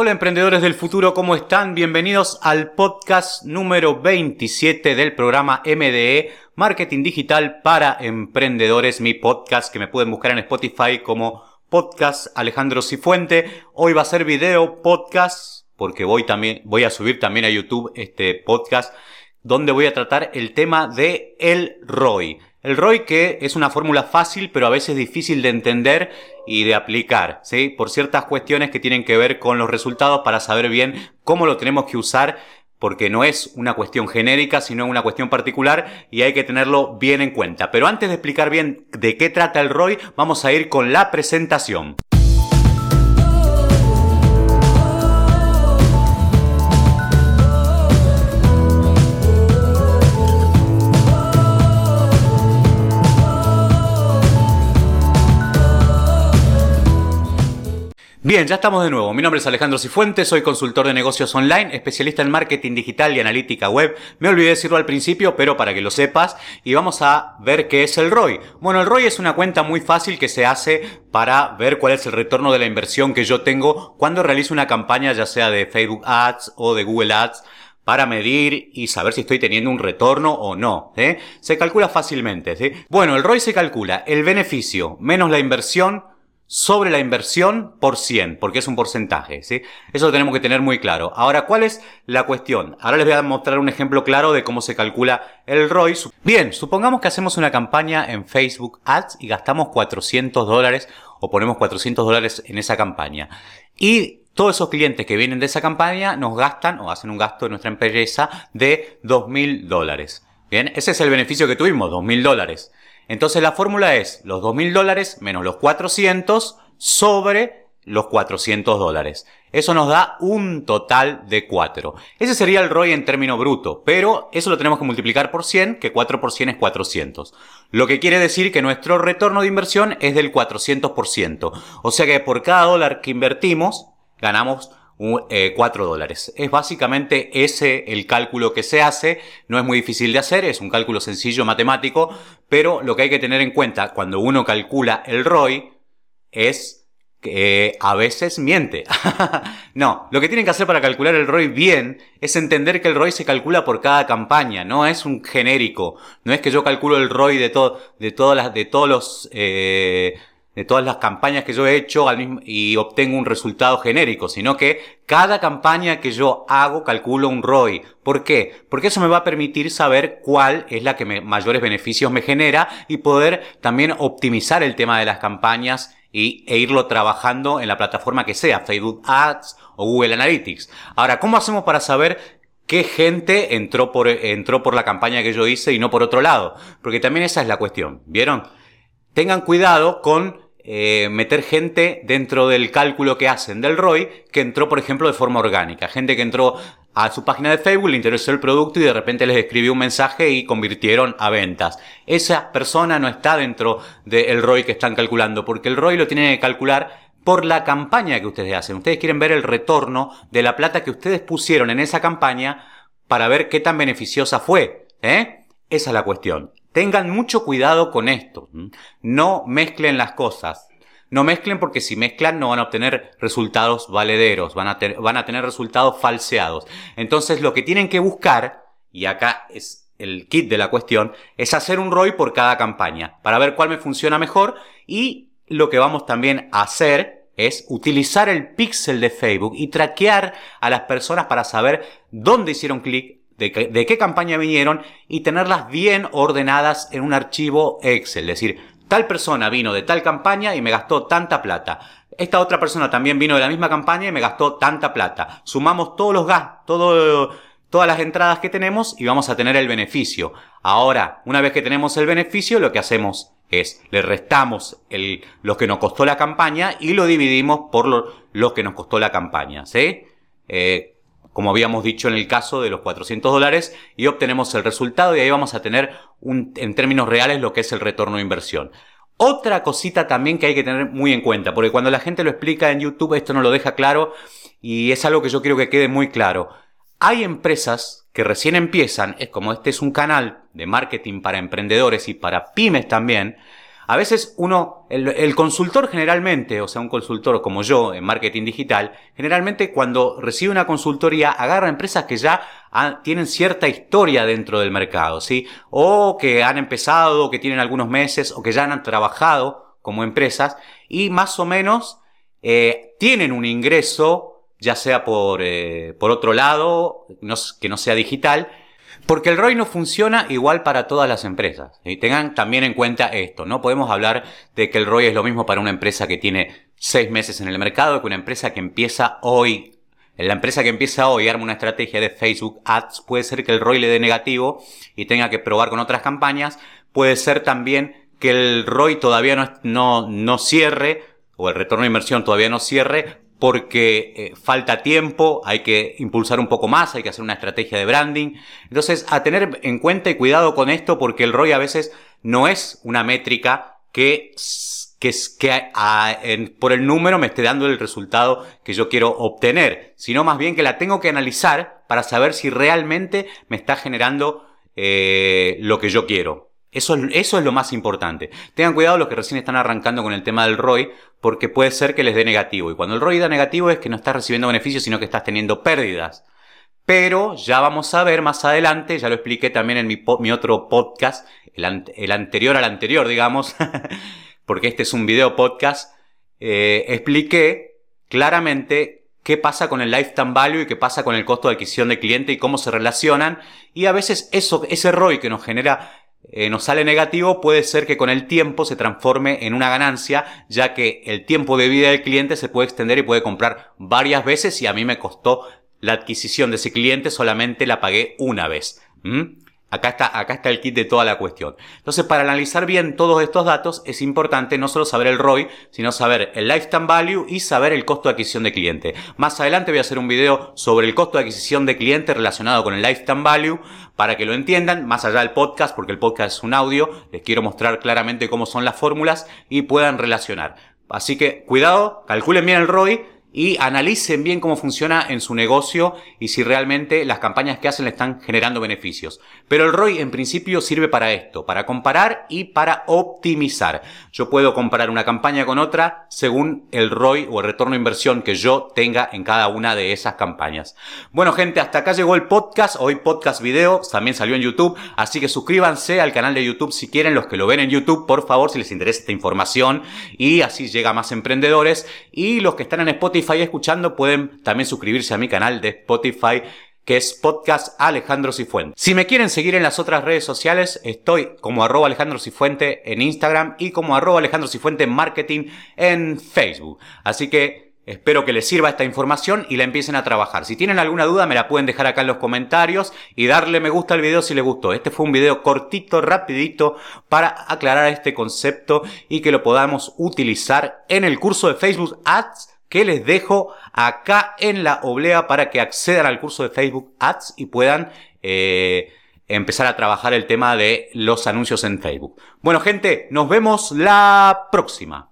Hola emprendedores del futuro, ¿cómo están? Bienvenidos al podcast número 27 del programa MDE, Marketing Digital para Emprendedores, mi podcast que me pueden buscar en Spotify como podcast Alejandro Cifuente. Hoy va a ser video podcast porque voy también, voy a subir también a YouTube este podcast donde voy a tratar el tema de el ROI. El ROI que es una fórmula fácil pero a veces difícil de entender y de aplicar, ¿sí? Por ciertas cuestiones que tienen que ver con los resultados para saber bien cómo lo tenemos que usar porque no es una cuestión genérica, sino una cuestión particular y hay que tenerlo bien en cuenta. Pero antes de explicar bien de qué trata el ROI, vamos a ir con la presentación. Bien, ya estamos de nuevo. Mi nombre es Alejandro Cifuentes, soy consultor de negocios online, especialista en marketing digital y analítica web. Me olvidé decirlo al principio, pero para que lo sepas, y vamos a ver qué es el ROI. Bueno, el ROI es una cuenta muy fácil que se hace para ver cuál es el retorno de la inversión que yo tengo cuando realizo una campaña, ya sea de Facebook Ads o de Google Ads para medir y saber si estoy teniendo un retorno o no. ¿eh? Se calcula fácilmente. Bueno, el ROI se calcula el beneficio menos la inversión sobre la inversión por 100, porque es un porcentaje, ¿sí? Eso lo tenemos que tener muy claro. Ahora, ¿cuál es la cuestión? Ahora les voy a mostrar un ejemplo claro de cómo se calcula el ROI. Bien, supongamos que hacemos una campaña en Facebook Ads y gastamos 400 dólares o ponemos 400 dólares en esa campaña. Y todos esos clientes que vienen de esa campaña nos gastan o hacen un gasto en nuestra empresa de 2.000 dólares. Bien, ese es el beneficio que tuvimos, 2.000 dólares. Entonces la fórmula es los 2.000 dólares menos los 400 sobre los 400 dólares. Eso nos da un total de 4. Ese sería el ROI en término bruto, pero eso lo tenemos que multiplicar por 100, que 4 por 100 es 400. Lo que quiere decir que nuestro retorno de inversión es del 400%. O sea que por cada dólar que invertimos, ganamos 4 eh, dólares. Es básicamente ese el cálculo que se hace, no es muy difícil de hacer, es un cálculo sencillo matemático, pero lo que hay que tener en cuenta cuando uno calcula el ROI es que a veces miente. no, lo que tienen que hacer para calcular el ROI bien es entender que el ROI se calcula por cada campaña, no es un genérico, no es que yo calculo el ROI de, todo, de, todas las, de todos los... Eh, de todas las campañas que yo he hecho y obtengo un resultado genérico, sino que cada campaña que yo hago calculo un ROI. ¿Por qué? Porque eso me va a permitir saber cuál es la que mayores beneficios me genera y poder también optimizar el tema de las campañas y, e irlo trabajando en la plataforma que sea, Facebook Ads o Google Analytics. Ahora, ¿cómo hacemos para saber qué gente entró por, entró por la campaña que yo hice y no por otro lado? Porque también esa es la cuestión, ¿vieron? Tengan cuidado con eh, meter gente dentro del cálculo que hacen del ROI que entró, por ejemplo, de forma orgánica. Gente que entró a su página de Facebook, le interesó el producto y de repente les escribió un mensaje y convirtieron a ventas. Esa persona no está dentro del ROI que están calculando, porque el ROI lo tienen que calcular por la campaña que ustedes hacen. Ustedes quieren ver el retorno de la plata que ustedes pusieron en esa campaña para ver qué tan beneficiosa fue. ¿eh? Esa es la cuestión. Tengan mucho cuidado con esto. No mezclen las cosas. No mezclen porque si mezclan no van a obtener resultados valederos, van a, van a tener resultados falseados. Entonces lo que tienen que buscar, y acá es el kit de la cuestión, es hacer un ROI por cada campaña para ver cuál me funciona mejor y lo que vamos también a hacer es utilizar el pixel de Facebook y traquear a las personas para saber dónde hicieron clic, de, qué campaña vinieron y tenerlas bien ordenadas en un archivo Excel. Es decir, tal persona vino de tal campaña y me gastó tanta plata. Esta otra persona también vino de la misma campaña y me gastó tanta plata. Sumamos todos los gastos, todas las entradas que tenemos y vamos a tener el beneficio. Ahora, una vez que tenemos el beneficio, lo que hacemos es le restamos el, lo que nos costó la campaña y lo dividimos por lo, que nos costó la campaña. ¿sí? Eh, como habíamos dicho en el caso de los 400 dólares, y obtenemos el resultado y ahí vamos a tener un, en términos reales lo que es el retorno de inversión. Otra cosita también que hay que tener muy en cuenta, porque cuando la gente lo explica en YouTube esto no lo deja claro y es algo que yo quiero que quede muy claro. Hay empresas que recién empiezan, es como este es un canal de marketing para emprendedores y para pymes también, A veces uno, el, consultor generalmente, o sea, un consultor como yo en marketing digital, generalmente cuando recibe una consultoría agarra empresas que ya tienen cierta historia dentro del mercado, ¿sí? O que han empezado, que tienen algunos meses, o que ya han trabajado como empresas y más o menos eh, tienen un ingreso, ya sea por, eh, por otro lado, que no sea digital, porque el ROI no funciona igual para todas las empresas. Y tengan también en cuenta esto. No podemos hablar de que el ROI es lo mismo para una empresa que tiene seis meses en el mercado que una empresa que empieza hoy. La empresa que empieza hoy arma una estrategia de Facebook Ads, puede ser que el ROI le dé negativo y tenga que probar con otras campañas. Puede ser también que el ROI todavía no, no, no cierre o el retorno de inversión todavía no cierre porque eh, falta tiempo, hay que impulsar un poco más, hay que hacer una estrategia de branding. Entonces, a tener en cuenta y cuidado con esto porque el ROI a veces no es una métrica que, que, que por el número me esté dando el resultado que yo quiero obtener, sino más bien que la tengo que analizar para saber si realmente me está generando eh, lo que yo quiero. Eso, eso es lo más importante. Tengan cuidado los que recién están arrancando con el tema del ROI, porque puede ser que les dé negativo. Y cuando el ROI da negativo es que no estás recibiendo beneficios, sino que estás teniendo pérdidas. Pero ya vamos a ver más adelante, ya lo expliqué también en mi, mi otro podcast, el, anterior al anterior, digamos, porque este es un video podcast, eh, expliqué claramente qué pasa con el lifetime value y qué pasa con el costo de adquisición de cliente y cómo se relacionan. Y a veces eso, ese ROI que nos genera eh, nos sale negativo, puede ser que con el tiempo se transforme en una ganancia, ya que el tiempo de vida del cliente se puede extender y puede comprar varias veces y a mí me costó la adquisición de ese cliente, solamente la pagué una vez. Acá está, acá está el kit de toda la cuestión. Entonces, para analizar bien todos estos datos, es importante no solo saber el ROI, sino saber el lifetime value y saber el costo de adquisición de cliente. Más adelante voy a hacer un video sobre el costo de adquisición de cliente relacionado con el lifetime value para que lo entiendan, más allá del podcast, porque el podcast es un audio, les quiero mostrar claramente cómo son las fórmulas y puedan relacionar. Así que cuidado, calculen bien el ROI y analicen bien cómo funciona en su negocio y si realmente las campañas que hacen le están generando beneficios. Pero el ROI en principio sirve para esto, para comparar y para optimizar. Yo puedo comparar una campaña con otra según el ROI o el retorno de inversión que yo tenga en cada una de esas campañas. Bueno gente, hasta acá llegó el podcast, hoy podcast video, también salió en YouTube, así que suscríbanse al canal de YouTube si quieren, los que lo ven en YouTube, por favor, si les interesa esta información y así llega a más emprendedores y los que están en Spotify escuchando pueden también suscribirse a mi canal de Spotify que es podcast Alejandro Cifuente. Si me quieren seguir en las otras redes sociales, estoy como arroba Alejandro Cifuente en Instagram y como arroba Alejandro Cifuente Marketing en Facebook. Así que espero que les sirva esta información y la empiecen a trabajar. Si tienen alguna duda me la pueden dejar acá en los comentarios y darle me gusta al video si les gustó. Este fue un video cortito, rapidito para aclarar este concepto y que lo podamos utilizar en el curso de Facebook Ads que les dejo acá en la oblea para que accedan al curso de Facebook Ads y puedan eh, empezar a trabajar el tema de los anuncios en Facebook. Bueno gente, nos vemos la próxima.